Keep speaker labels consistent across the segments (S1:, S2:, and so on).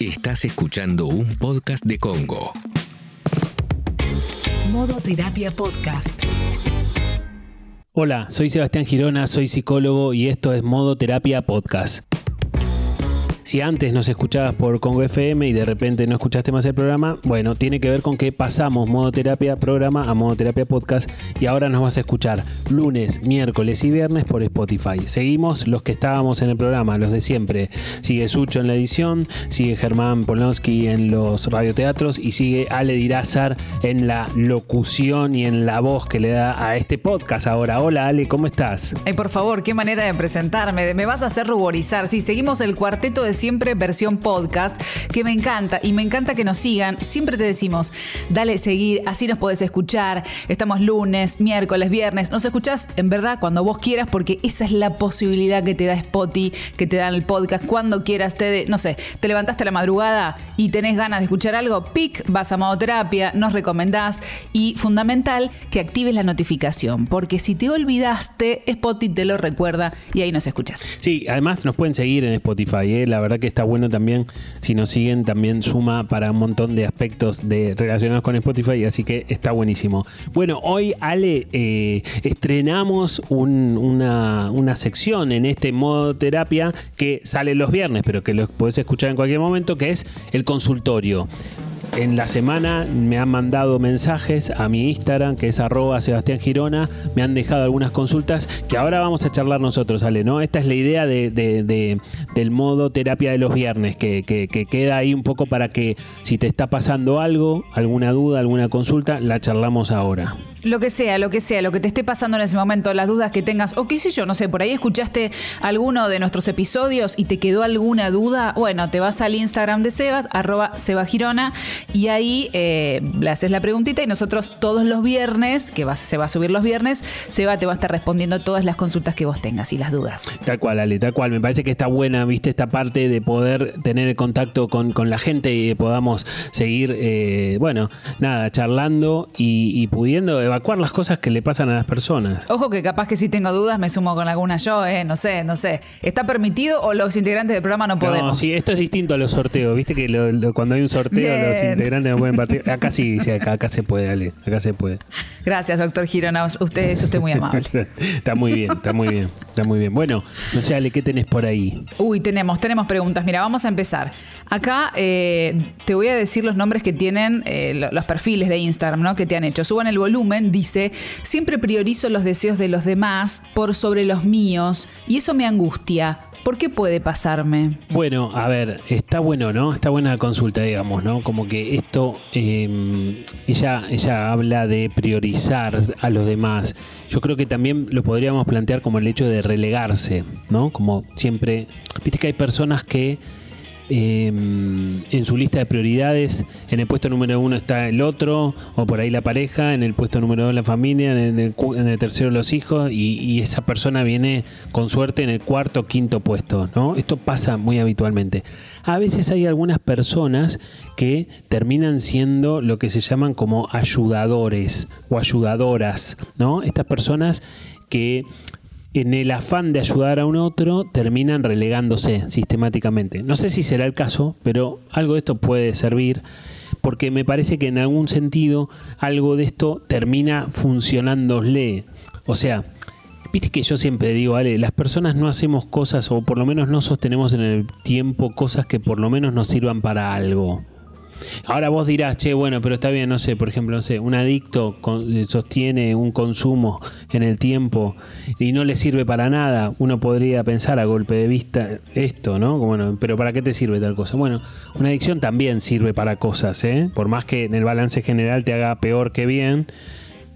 S1: Estás escuchando un podcast de Congo.
S2: Modo Terapia Podcast.
S3: Hola, soy Sebastián Girona, soy psicólogo y esto es Modo Terapia Podcast. Si antes nos escuchabas por Congo FM y de repente no escuchaste más el programa, bueno, tiene que ver con que pasamos modo terapia programa a modo terapia podcast y ahora nos vas a escuchar lunes, miércoles y viernes por Spotify. Seguimos los que estábamos en el programa, los de siempre. Sigue Sucho en la edición, sigue Germán Polonsky en los radioteatros y sigue Ale Dirázar en la locución y en la voz que le da a este podcast ahora. Hola Ale, ¿cómo estás?
S4: Ay, por favor, qué manera de presentarme. Me vas a hacer ruborizar. Sí, seguimos el cuarteto de siempre versión podcast, que me encanta y me encanta que nos sigan. Siempre te decimos, dale seguir, así nos podés escuchar. Estamos lunes, miércoles, viernes. Nos escuchás en verdad cuando vos quieras, porque esa es la posibilidad que te da Spotify, que te da el podcast cuando quieras. Te no sé, te levantaste a la madrugada y tenés ganas de escuchar algo, pic, vas a Modoterapia, nos recomendás y fundamental que actives la notificación, porque si te olvidaste, Spotify te lo recuerda y ahí nos escuchas.
S3: Sí, además nos pueden seguir en Spotify, ¿eh? la verdad que está bueno también. Si nos siguen, también suma para un montón de aspectos de, relacionados con Spotify, así que está buenísimo. Bueno, hoy, Ale, eh, estrenamos una, una, sección en este modo terapia que sale los viernes, pero que lo podés escuchar en cualquier momento, que es el consultorio en la semana me han mandado mensajes a mi Instagram, que es arroba Sebastián Girona, me han dejado algunas consultas que ahora vamos a charlar nosotros, Ale, ¿no? Esta es la idea de, del modo terapia de los viernes, que, que, queda ahí un poco para que si te está pasando algo, alguna duda, alguna consulta, la charlamos ahora.
S4: Lo que sea, lo que sea, lo que te esté pasando en ese momento, las dudas que tengas, o qué sé yo, no sé, por ahí escuchaste alguno de nuestros episodios y te quedó alguna duda, bueno, te vas al Instagram de Sebas, arroba Sebagirona, y ahí eh, le haces la preguntita y nosotros todos los viernes, que se va a subir los viernes, Seba te va a estar respondiendo todas las consultas que vos tengas y las dudas.
S3: Tal cual, Ale, tal cual. Me parece que está buena, viste, esta parte de poder tener contacto con, la gente y podamos seguir, eh, bueno, nada, charlando y, pudiendo evacuar las cosas que le pasan a las personas.
S4: Ojo que capaz que si tengo dudas me sumo con alguna yo, eh, no sé, no sé. ¿Está permitido o los integrantes del programa no podemos? No,
S3: sí, esto es distinto a los sorteos, viste que cuando hay un sorteo los integrantes no pueden partir. Acá sí, sí acá, acá se puede, Ale, acá se puede.
S4: Gracias, doctor Girona, usted es usted muy amable.
S3: está muy bien, está muy bien, está muy bien. Bueno, no sé, Ale, ¿qué tenés por ahí?
S4: Uy, tenemos, tenemos preguntas. Mira, vamos a empezar. Acá eh, te voy a decir los nombres que tienen eh, los perfiles de Instagram, ¿no? Que te han hecho. Suban el volumen, dice, siempre priorizo los deseos de los demás por sobre los míos y eso me angustia. ¿Por qué puede pasarme?
S3: Bueno, a ver, está bueno, ¿no? Está buena la consulta, digamos, ¿no? Como que esto, em, ella, ella habla de priorizar a los demás. Yo creo que también lo podríamos plantear como el hecho de relegarse, ¿no? Como siempre, viste que hay personas que Em, en su lista de prioridades, en el puesto número uno está el otro, o por ahí la pareja, en el puesto número dos la familia, en el, tercero los hijos, y, esa persona viene con suerte en el cuarto o quinto puesto, ¿no? Esto pasa muy habitualmente. A veces hay algunas personas que terminan siendo lo que se llaman como ayudadores o ayudadoras, ¿no? Estas personas que en el afán de ayudar a un otro terminan relegándose sistemáticamente. No sé si será el caso, pero algo de esto puede servir porque me parece que en algún sentido algo de esto termina funcionándole. O sea, viste que yo siempre digo, Ale, las personas no hacemos cosas o por lo menos no sostenemos en el tiempo cosas que por lo menos nos sirvan para algo. Ahora vos dirás, che, bueno, pero está bien, no sé, por ejemplo, no sé, un adicto eh, sostiene un consumo en el tiempo y no le sirve para nada. Uno podría pensar a golpe de vista esto, ¿no? Pero ¿para qué te sirve tal cosa? Bueno, una adicción también sirve para cosas, ¿eh? Por más que en el balance general te haga peor que bien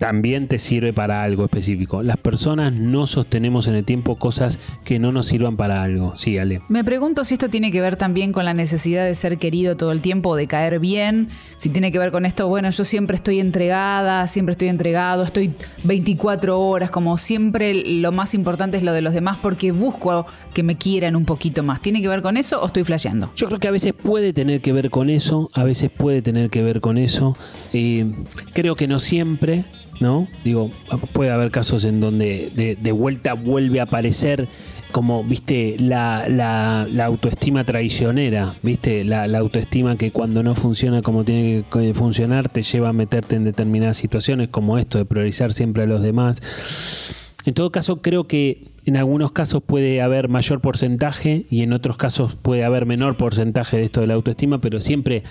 S3: también te sirve para algo específico. Las personas no sostenemos en el tiempo cosas que no nos sirvan para algo. Sí, Ale.
S4: Me pregunto si esto tiene que ver también con la necesidad de ser querido todo el tiempo, de caer bien. Si tiene que ver con esto, bueno, yo siempre estoy entregada, siempre estoy entregado, estoy 24 horas, como siempre lo más importante es lo de los demás porque busco que me quieran un poquito más. ¿Tiene que ver con eso o estoy flasheando?
S3: Yo creo que a veces puede tener que ver con eso, a veces puede tener que ver con eso. Eh, creo que no siempre. ¿No? Digo, puede haber casos en donde de, vuelta vuelve a aparecer como, viste, la, la, autoestima traicionera, viste, la, autoestima que cuando no funciona como tiene que funcionar te lleva a meterte en determinadas situaciones, como esto de priorizar siempre a los demás. En todo caso, creo que en algunos casos puede haber mayor porcentaje y en otros casos puede haber menor porcentaje de esto de la autoestima, pero siempre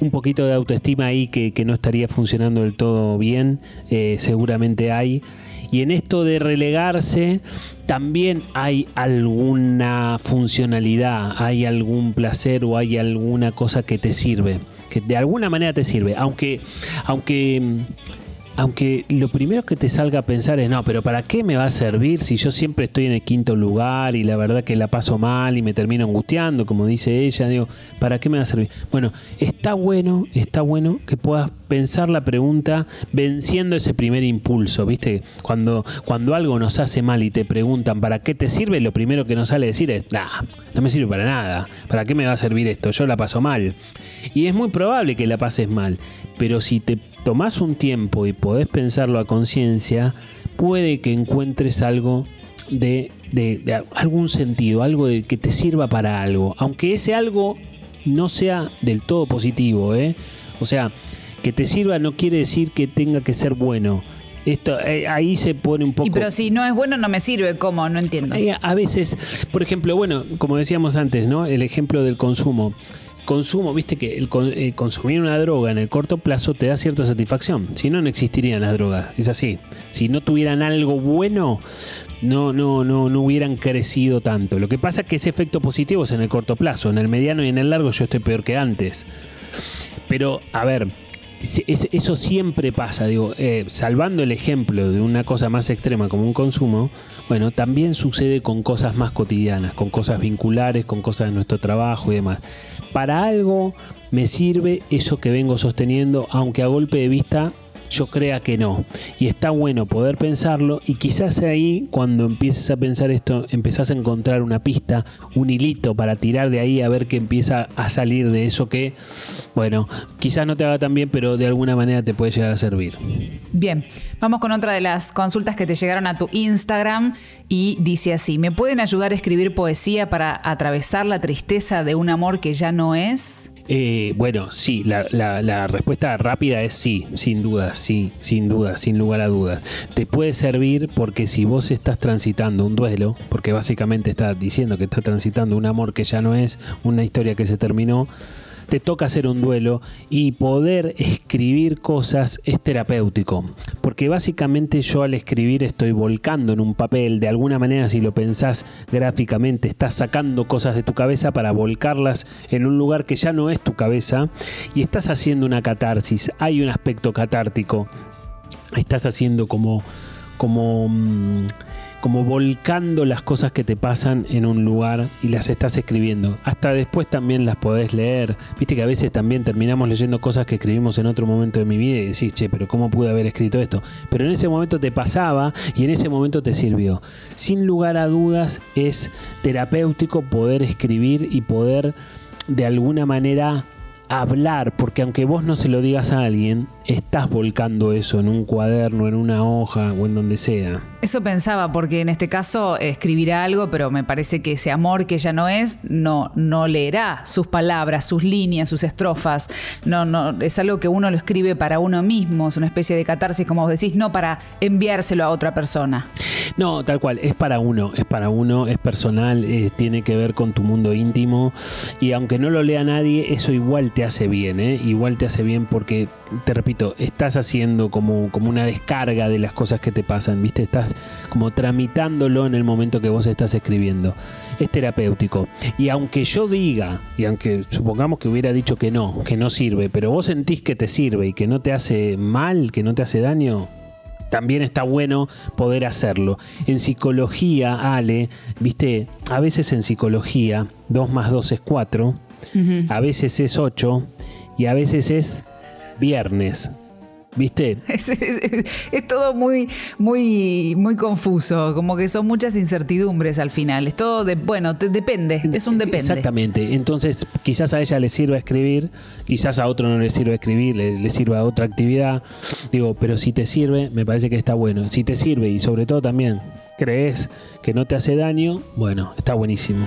S3: un poquito de autoestima ahí que, no estaría funcionando del todo bien, eh, seguramente hay. Y en esto de relegarse también hay alguna funcionalidad, hay algún placer o hay alguna cosa que te sirve, que de alguna manera te sirve, aunque aunque aunque lo primero que te salga a pensar es, no, pero ¿para qué me va a servir si yo siempre estoy en el quinto lugar y la verdad que la paso mal y me termino angustiando, como dice ella? Digo, ¿para qué me va a servir? Bueno, está bueno, está bueno que puedas pensar la pregunta venciendo ese primer impulso, ¿viste? Cuando, cuando algo nos hace mal y te preguntan, ¿para qué te sirve? Lo primero que nos sale decir es, nah, no me sirve para nada. ¿Para qué me va a servir esto? Yo la paso mal. Y es muy probable que la pases mal, pero si te tomás un tiempo y podés pensarlo a conciencia, puede que encuentres algo de, algún sentido, algo de, que te sirva para algo, aunque ese algo no sea del todo positivo, ¿eh? O sea, que te sirva no quiere decir que tenga que ser bueno. Esto, eh, ahí se pone un poco. Y
S4: pero si no es bueno, no me sirve. ¿Cómo? No entiendo.
S3: a veces, por ejemplo, bueno, como decíamos antes, ¿no? El ejemplo del consumo consumo, viste que el, eh, consumir una droga en el corto plazo te da cierta satisfacción. Si no, no existirían las drogas. Es así. Si no tuvieran algo bueno, no, no, no, no hubieran crecido tanto. Lo que pasa es que ese efecto positivo es en el corto plazo. En el mediano y en el largo yo estoy peor que antes. Pero, a ver, eso siempre pasa, digo, eh, salvando el ejemplo de una cosa más extrema como un consumo, bueno, también sucede con cosas más cotidianas, con cosas vinculares, con cosas de nuestro trabajo y demás. Para algo me sirve eso que vengo sosteniendo, aunque a golpe de vista yo crea que no. Y está bueno poder pensarlo y quizás ahí cuando empieces a pensar esto empezás a encontrar una pista, un hilito para tirar de ahí a ver qué empieza a salir de eso que, bueno, quizás no te haga tan bien, pero de alguna manera te puede llegar a servir.
S4: Bien, vamos con otra de las consultas que te llegaron a tu Instagram y dice así, ¿me pueden ayudar a escribir poesía para atravesar la tristeza de un amor que ya no es?
S3: Eh, bueno, sí, la, respuesta rápida es sí, sin duda, sí, sin duda, sin lugar a dudas. Te puede servir porque si vos estás transitando un duelo, porque básicamente estás diciendo que estás transitando un amor que ya no es, una historia que se terminó, te toca hacer un duelo y poder escribir cosas es terapéutico. Porque básicamente yo al escribir estoy volcando en un papel, de alguna manera si lo pensás gráficamente, estás sacando cosas de tu cabeza para volcarlas en un lugar que ya no es tu cabeza. Y estás haciendo una catarsis, hay un aspecto catártico, estás haciendo como... como mm, como volcando las cosas que te pasan en un lugar y las estás escribiendo. Hasta después también las podés leer. Viste que a veces también terminamos leyendo cosas que escribimos en otro momento de mi vida y decís, che, pero ¿cómo pude haber escrito esto? Pero en ese momento te pasaba y en ese momento te sirvió. Sin lugar a dudas es terapéutico poder escribir y poder de alguna manera hablar, porque aunque vos no se lo digas a alguien, estás volcando eso en un cuaderno, en una hoja o en donde sea.
S4: Eso pensaba, porque en este caso escribirá algo, pero me parece que ese amor que ya no es, no, no leerá sus palabras, sus líneas, sus estrofas. No, no, es algo que uno lo escribe para uno mismo, es una especie de catarsis, como vos decís, no para enviárselo a otra persona.
S3: No, tal cual, es para uno, es para uno, es personal, eh, tiene que ver con tu mundo íntimo y aunque no lo lea nadie, eso igual te hace bien, ¿eh? igual te hace bien porque, te repito, estás haciendo como, como una descarga de las cosas que te pasan, ¿viste? Estás como tramitándolo en el momento que vos estás escribiendo. Es terapéutico. Y aunque yo diga, y aunque supongamos que hubiera dicho que no, que no sirve, pero vos sentís que te sirve y que no te hace mal, que no te hace daño, también está bueno poder hacerlo. En psicología, Ale, viste, a veces en psicología 2 más 2 es 4, a veces es 8 y a veces es viernes. ¿viste?
S4: Es, es- es todo muy, muy, muy confuso, como que son muchas incertidumbres al final. Es todo de, bueno, te- depende, es un depende.
S3: Exactamente. Entonces, quizás a ella le sirva escribir, quizás a otro no le sirva escribir, le, le sirva a otra actividad. Digo, pero si te sirve, me parece que está bueno. Si te sirve y sobre todo también crees que no te hace daño, bueno, está buenísimo.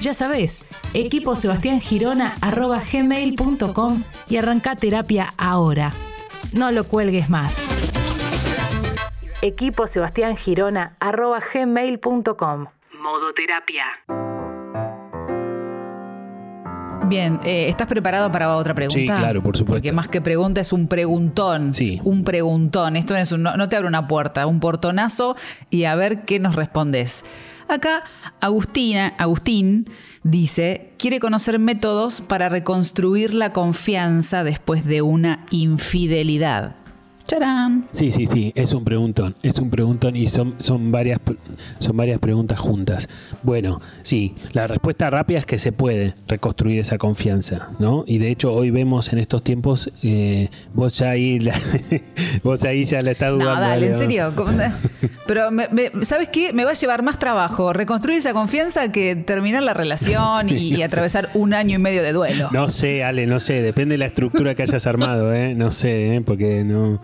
S2: Ya sabés, equiposebastiangirona.gmail.com y arranca terapia ahora. No lo cuelgues más. equiposebastiangirona.gmail.com Modo terapia.
S4: Bien, eh, ¿estás preparado para otra pregunta?
S3: Sí, claro, por supuesto.
S4: Porque más que pregunta es un preguntón.
S3: Sí.
S4: Un preguntón. Esto es un- no, no te abre una puerta, un portonazo y a ver qué nos respondes. Acá Agustina, Agustín dice, quiere conocer métodos para reconstruir la confianza después de una infidelidad. ¡Charán!
S3: Sí, sí, sí, es un preguntón, es un preguntón y son, son, varias, son varias preguntas juntas. Bueno, sí, la respuesta rápida es que se puede reconstruir esa confianza, ¿no? Y de hecho hoy vemos en estos tiempos, eh, vos ya ahí, la- vos ahí ya la estás
S4: No,
S3: dudando.
S4: dale, en
S3: ¿no?
S4: serio. ¿cómo- Pero, me- me- ¿sabes qué? Me va a llevar más trabajo reconstruir esa confianza que terminar la relación y, y atravesar un año y medio de duelo.
S3: No sé, Ale, no sé, depende de la estructura que hayas armado, ¿eh? No sé, ¿eh? Porque no...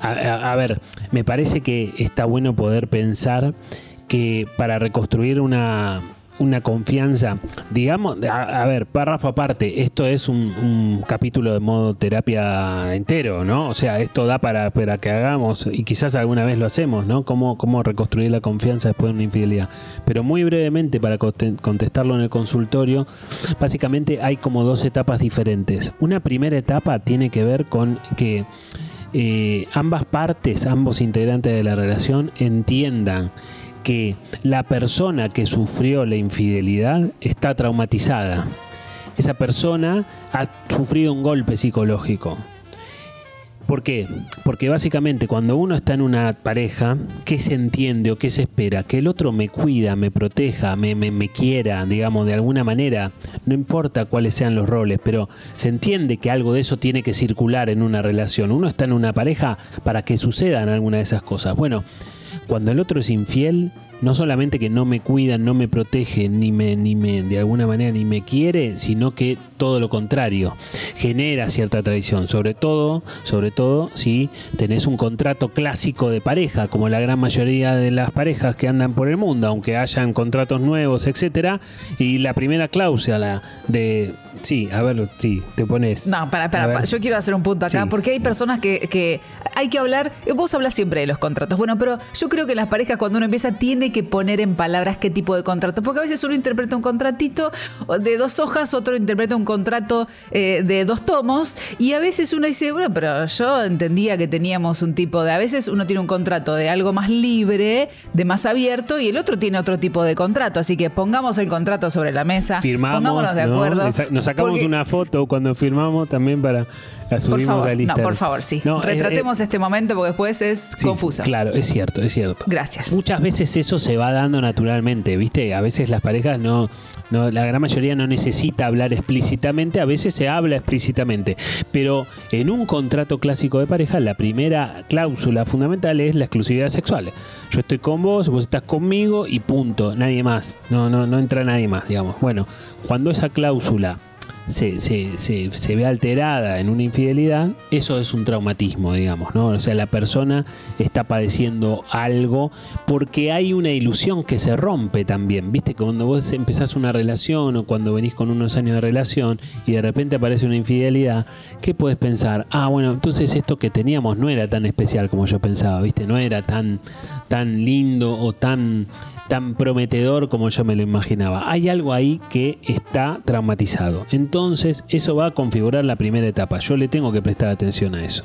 S3: a- a ver, me parece que está bueno poder pensar que para reconstruir una, una confianza, digamos, a, a ver, párrafo aparte, esto es un, capítulo de modo terapia entero, ¿no? O sea, esto da para, para que hagamos, y quizás alguna vez lo hacemos, ¿no? Cómo, cómo reconstruir la confianza después de una infidelidad. Pero muy brevemente, para conte- contestarlo en el consultorio, básicamente hay como dos etapas diferentes. Una primera etapa tiene que ver con que eh, ambas partes, ambos integrantes de la relación entiendan que la persona que sufrió la infidelidad está traumatizada. Esa persona ha sufrido un golpe psicológico. ¿Por qué? Porque básicamente cuando uno está en una pareja, ¿qué se entiende o qué se espera? Que el otro me cuida, me proteja, me, me, quiera, digamos, de alguna manera. No importa cuáles sean los roles, pero se entiende que algo de eso tiene que circular en una relación. Uno está en una pareja para que sucedan alguna de esas cosas. Bueno, cuando el otro es infiel, no solamente que no me cuida, no me protege, ni me, ni me, de alguna manera, ni me quiere, sino que todo lo contrario, genera cierta traición, sobre todo, sobre todo si tenés un contrato clásico de pareja, como la gran mayoría de las parejas que andan por el mundo, aunque hayan contratos nuevos, etcétera, y la primera cláusula de sí, a ver, sí, te pones.
S4: No, para, para, para. yo quiero hacer un punto acá,
S3: Sí.
S4: porque hay personas que, que hay que hablar, vos hablas siempre de los contratos, bueno, pero yo creo que las parejas cuando uno empieza tiene que poner en palabras qué tipo de contrato, porque a veces uno interpreta un contratito de dos hojas, otro interpreta un contrato eh, de dos tomos, y a veces uno dice, bueno, pero yo entendía que teníamos un tipo de, a veces uno tiene un contrato de algo más libre, de más abierto, y el otro tiene otro tipo de contrato, así que pongamos el contrato sobre la mesa,
S3: firmamos,
S4: pongámonos de
S3: ¿no?
S4: acuerdo.
S3: Esa- Nos sacamos
S4: porque-
S3: una foto cuando firmamos también para la
S4: por
S3: subimos
S4: favor,
S3: a
S4: no, por favor, sí.
S3: No, eh,
S4: Retratemos
S3: eh,
S4: este momento porque después es
S3: sí,
S4: confuso.
S3: Claro, es cierto, es cierto.
S4: Gracias.
S3: Muchas veces eso se va dando naturalmente, ¿viste? A veces las parejas no, no, la gran mayoría no necesita hablar explícitamente, a veces se habla explícitamente. Pero en un contrato clásico de pareja, la primera cláusula fundamental es la exclusividad sexual. Yo estoy con vos, vos estás conmigo y punto, nadie más. No, no, no entra nadie más, digamos. Bueno, cuando esa cláusula se, se, se, ve alterada en una infidelidad, eso es un traumatismo, digamos, ¿no? O sea, la persona está padeciendo algo porque hay una ilusión que se rompe también, ¿viste? Cuando vos empezás una relación o cuando venís con unos años de relación y de repente aparece una infidelidad, ¿qué puedes pensar? Ah, bueno, entonces esto que teníamos no era tan especial como yo pensaba, ¿viste? No era tan, tan lindo o tan tan prometedor como yo me lo imaginaba. Hay algo ahí que está traumatizado. Entonces, eso va a configurar la primera etapa. Yo le tengo que prestar atención a eso.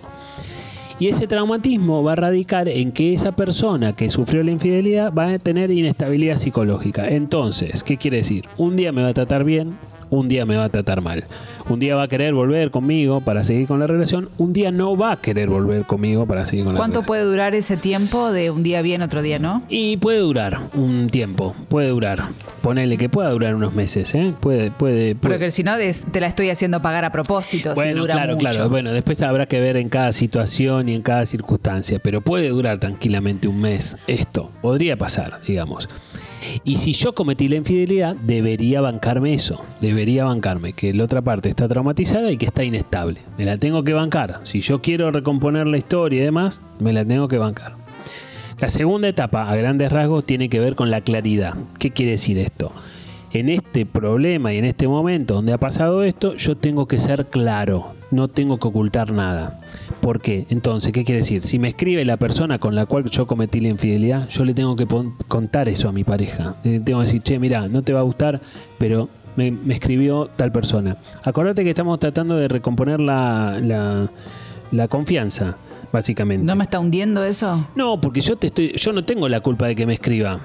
S3: Y ese traumatismo va a radicar en que esa persona que sufrió la infidelidad va a tener inestabilidad psicológica. Entonces, ¿qué quiere decir? Un día me va a tratar bien, un día me va a tratar mal. Un día va a querer volver conmigo para seguir con la relación, un día no va a querer volver conmigo para seguir con la
S4: ¿Cuánto
S3: relación.
S4: puede durar ese tiempo de un día bien, otro día no?
S3: Y puede durar un tiempo, puede durar. Ponele que pueda durar unos meses, ¿eh? Puede, puede.
S4: Pero
S3: puede.
S4: que si no, te la estoy haciendo pagar a propósito, si
S3: Bueno,
S4: dura
S3: claro,
S4: mucho.
S3: claro. Bueno, después habrá que ver en cada situación y en cada circunstancia, pero puede durar tranquilamente un mes esto. Podría pasar, digamos. Y si yo cometí la infidelidad, debería bancarme eso. Debería bancarme que la otra parte está traumatizada y que está inestable. Me la tengo que bancar. Si yo quiero recomponer la historia y demás, me la tengo que bancar. La segunda etapa, a grandes rasgos, tiene que ver con la claridad. ¿Qué quiere decir esto? En este problema y en este momento donde ha pasado esto, yo tengo que ser claro, no tengo que ocultar nada. ¿Por qué? Entonces, ¿qué quiere decir? Si me escribe la persona con la cual yo cometí la infidelidad, yo le tengo que contar eso a mi pareja. Le tengo que decir, che, mira, no te va a gustar, pero me, me escribió tal persona. Acordate que estamos tratando de recomponer la, la, la confianza, básicamente.
S4: ¿No me está hundiendo eso?
S3: No, porque yo te estoy, yo no tengo la culpa de que me escriba.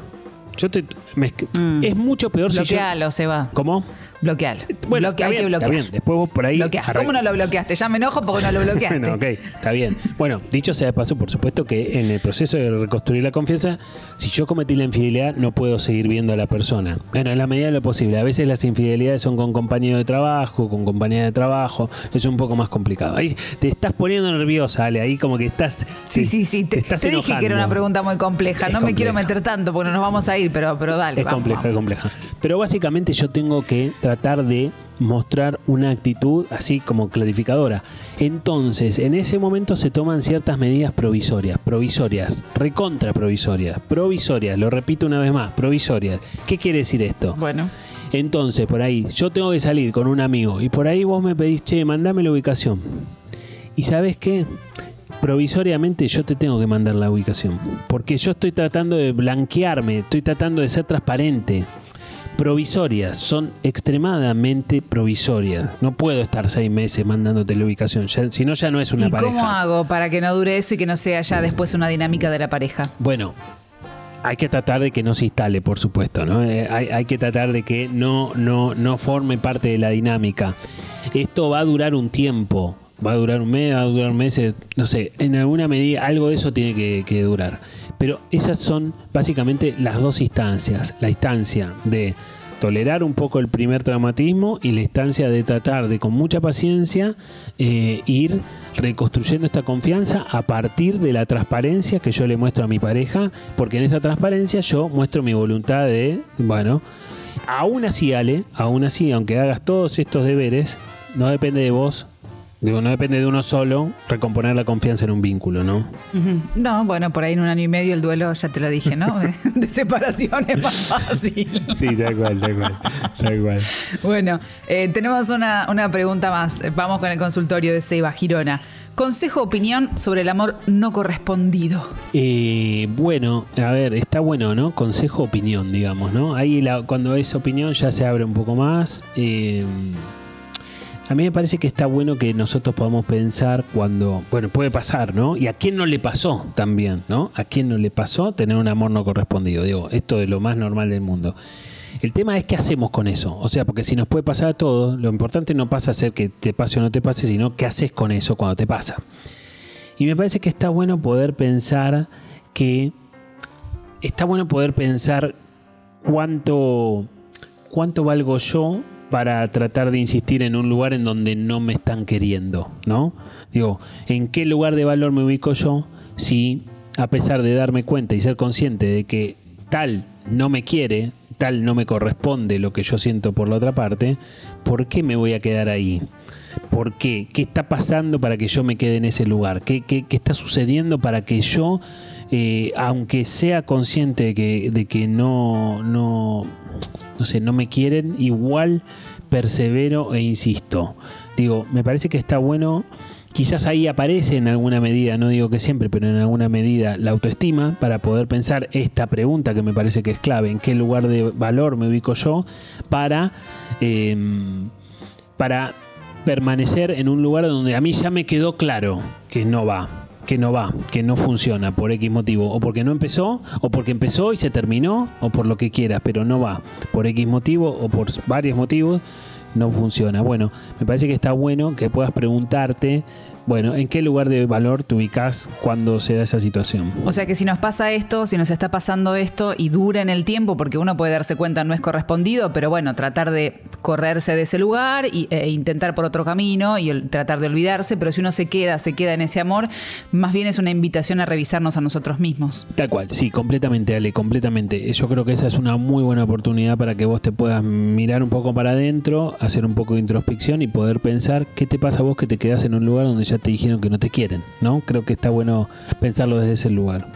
S3: Yo te, me
S4: Mm.
S3: es mucho peor si yo.
S4: Bloquealo, Seba.
S3: ¿Cómo?
S4: Bloquealo.
S3: Bueno, está
S4: hay
S3: bien,
S4: que
S3: está
S4: bloquear.
S3: bien. Después vos por ahí.
S4: Bloquea.
S3: arregla-
S4: ¿Cómo no lo bloqueaste? Ya me enojo porque no lo bloqueaste.
S3: Bueno, ok, está bien. Bueno, dicho sea de paso, por supuesto que en el proceso de reconstruir la confianza, si yo cometí la infidelidad, no puedo seguir viendo a la persona. Bueno, en la medida de lo posible. A veces las infidelidades son con compañero de trabajo, con compañía de trabajo. Es un poco más complicado. Ahí te estás poniendo nerviosa, Ale. Ahí como que estás.
S4: Sí,
S3: te-
S4: sí, sí. Te,
S3: estás
S4: te dije que era una pregunta muy compleja.
S3: Es
S4: no me quiero meter tanto porque nos vamos a ir, pero, pero dale.
S3: Es
S4: vamos,
S3: compleja, es compleja. Pero básicamente yo tengo que tratar de mostrar una actitud así como clarificadora. Entonces, en ese momento se toman ciertas medidas provisorias, provisorias, recontra provisorias, provisorias, lo repito una vez más, provisorias. ¿Qué quiere decir esto?
S4: Bueno.
S3: Entonces, por ahí, yo tengo que salir con un amigo y por ahí vos me pedís, che, mandame la ubicación. ¿Y sabes qué? Provisoriamente yo te tengo que mandar la ubicación. Porque yo estoy tratando de blanquearme, estoy tratando de ser transparente. Provisorias, son extremadamente provisorias. No puedo estar seis meses mandándote la ubicación, si no ya no es una
S4: ¿Y
S3: pareja.
S4: cómo hago para que no dure eso y que no sea ya después una dinámica de la pareja?
S3: Bueno, hay que tratar de que no se instale, por supuesto, ¿no? Eh, hay, hay que tratar de que no, no, no forme parte de la dinámica. Esto va a durar un tiempo, va a durar un mes, va a durar meses, no sé, en alguna medida algo de eso tiene que, que durar. Pero esas son básicamente las dos instancias. La instancia de tolerar un poco el primer traumatismo y la instancia de tratar de con mucha paciencia eh, ir reconstruyendo esta confianza a partir de la transparencia que yo le muestro a mi pareja, porque en esa transparencia yo muestro mi voluntad de, bueno, aún así Ale, aún así, aunque hagas todos estos deberes, no depende de vos, digo, no depende de uno solo recomponer la confianza en un vínculo, ¿no?
S4: No, bueno, por ahí en un año y medio el duelo, ya te lo dije, ¿no? De, de separación es más fácil.
S3: Sí, tal cual, tal cual, tal cual.
S4: Bueno, eh, tenemos una, una pregunta más. Vamos con el consultorio de Seba Girona. Consejo, opinión sobre el amor no correspondido.
S3: Eh, bueno, a ver, está bueno, ¿no? Consejo, opinión, digamos, ¿no? Ahí la- cuando es opinión ya se abre un poco más. Eh, a mí me parece que está bueno que nosotros podamos pensar cuando, bueno, puede pasar, ¿no? Y a quién no le pasó también, ¿no? A quién no le pasó tener un amor no correspondido. Digo, esto es lo más normal del mundo. El tema es qué hacemos con eso. O sea, porque si nos puede pasar a todos, lo importante no pasa a ser que te pase o no te pase, sino qué haces con eso cuando te pasa. Y me parece que está bueno poder pensar que está bueno poder pensar cuánto cuánto valgo yo para tratar de insistir en un lugar en donde no me están queriendo, ¿no? Digo, ¿en qué lugar de valor me ubico yo si a pesar de darme cuenta y ser consciente de que tal no me quiere, tal no me corresponde lo que yo siento por la otra parte, ¿por qué me voy a quedar ahí? ¿Por qué? ¿Qué está pasando para que yo me quede en ese lugar? ¿Qué, qué- qué está sucediendo para que yo, eh, aunque sea consciente de que, no, no sé, no me quieren, igual persevero e insisto? Digo, me parece que está bueno. Quizás ahí aparece en alguna medida, no digo que siempre, pero en alguna medida la autoestima para poder pensar esta pregunta que me parece que es clave, en qué lugar de valor me ubico yo para, em, para permanecer en un lugar donde a mí ya me quedó claro que no va, que no va, que no funciona por X motivo, o porque no empezó, o porque empezó y se terminó, o por lo que quieras, pero no va, por X motivo o por varios motivos, no funciona. Bueno, me parece que está bueno que puedas preguntarte bueno, ¿en qué lugar de valor te ubicas cuando se da esa situación?
S4: O sea que si nos pasa esto, si nos está pasando esto y dura en el tiempo, porque uno puede darse cuenta no es correspondido, pero bueno, tratar de correrse de ese lugar e intentar por otro camino y tratar de olvidarse, pero si uno se queda, se queda en ese amor, más bien es una invitación a revisarnos a nosotros mismos.
S3: Tal cual, sí, completamente, Ale, completamente. Yo creo que esa es una muy buena oportunidad para que vos te puedas mirar un poco para adentro, hacer un poco de introspección y poder pensar qué te pasa a vos que te quedas en un lugar donde te dijeron que no te quieren, ¿no? Creo que está bueno pensarlo desde ese lugar.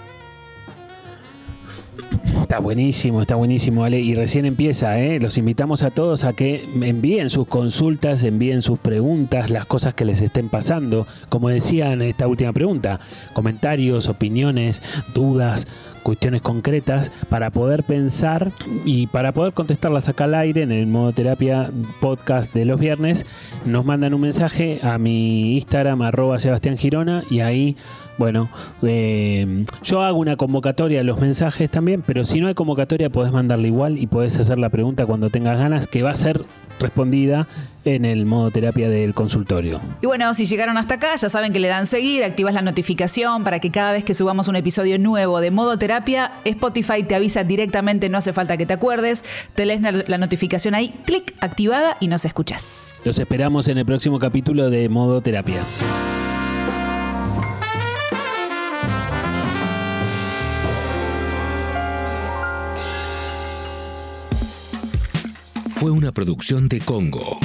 S3: Está buenísimo, está buenísimo, Ale. Y recién empieza, ¿eh? Los invitamos a todos a que envíen sus consultas, envíen sus preguntas, las cosas que les estén pasando. Como decía en esta última pregunta, comentarios, opiniones, dudas, cuestiones concretas para poder pensar y para poder contestarlas acá al aire en el modo terapia podcast de los viernes, nos mandan un mensaje a mi Instagram arroba Sebastián Girona y ahí, bueno, eh, yo hago una convocatoria a los mensajes también, pero si no hay convocatoria podés mandarle igual y podés hacer la pregunta cuando tengas ganas, que va a ser respondida en el modo terapia del consultorio.
S4: Y bueno, si llegaron hasta acá, ya saben que le dan seguir, activas la notificación para que cada vez que subamos un episodio nuevo de modo terapia, Spotify te avisa directamente, no hace falta que te acuerdes, te lees la notificación ahí, clic, activada y nos escuchas.
S3: Los esperamos en el próximo capítulo de modo terapia.
S1: fue una producción de Congo.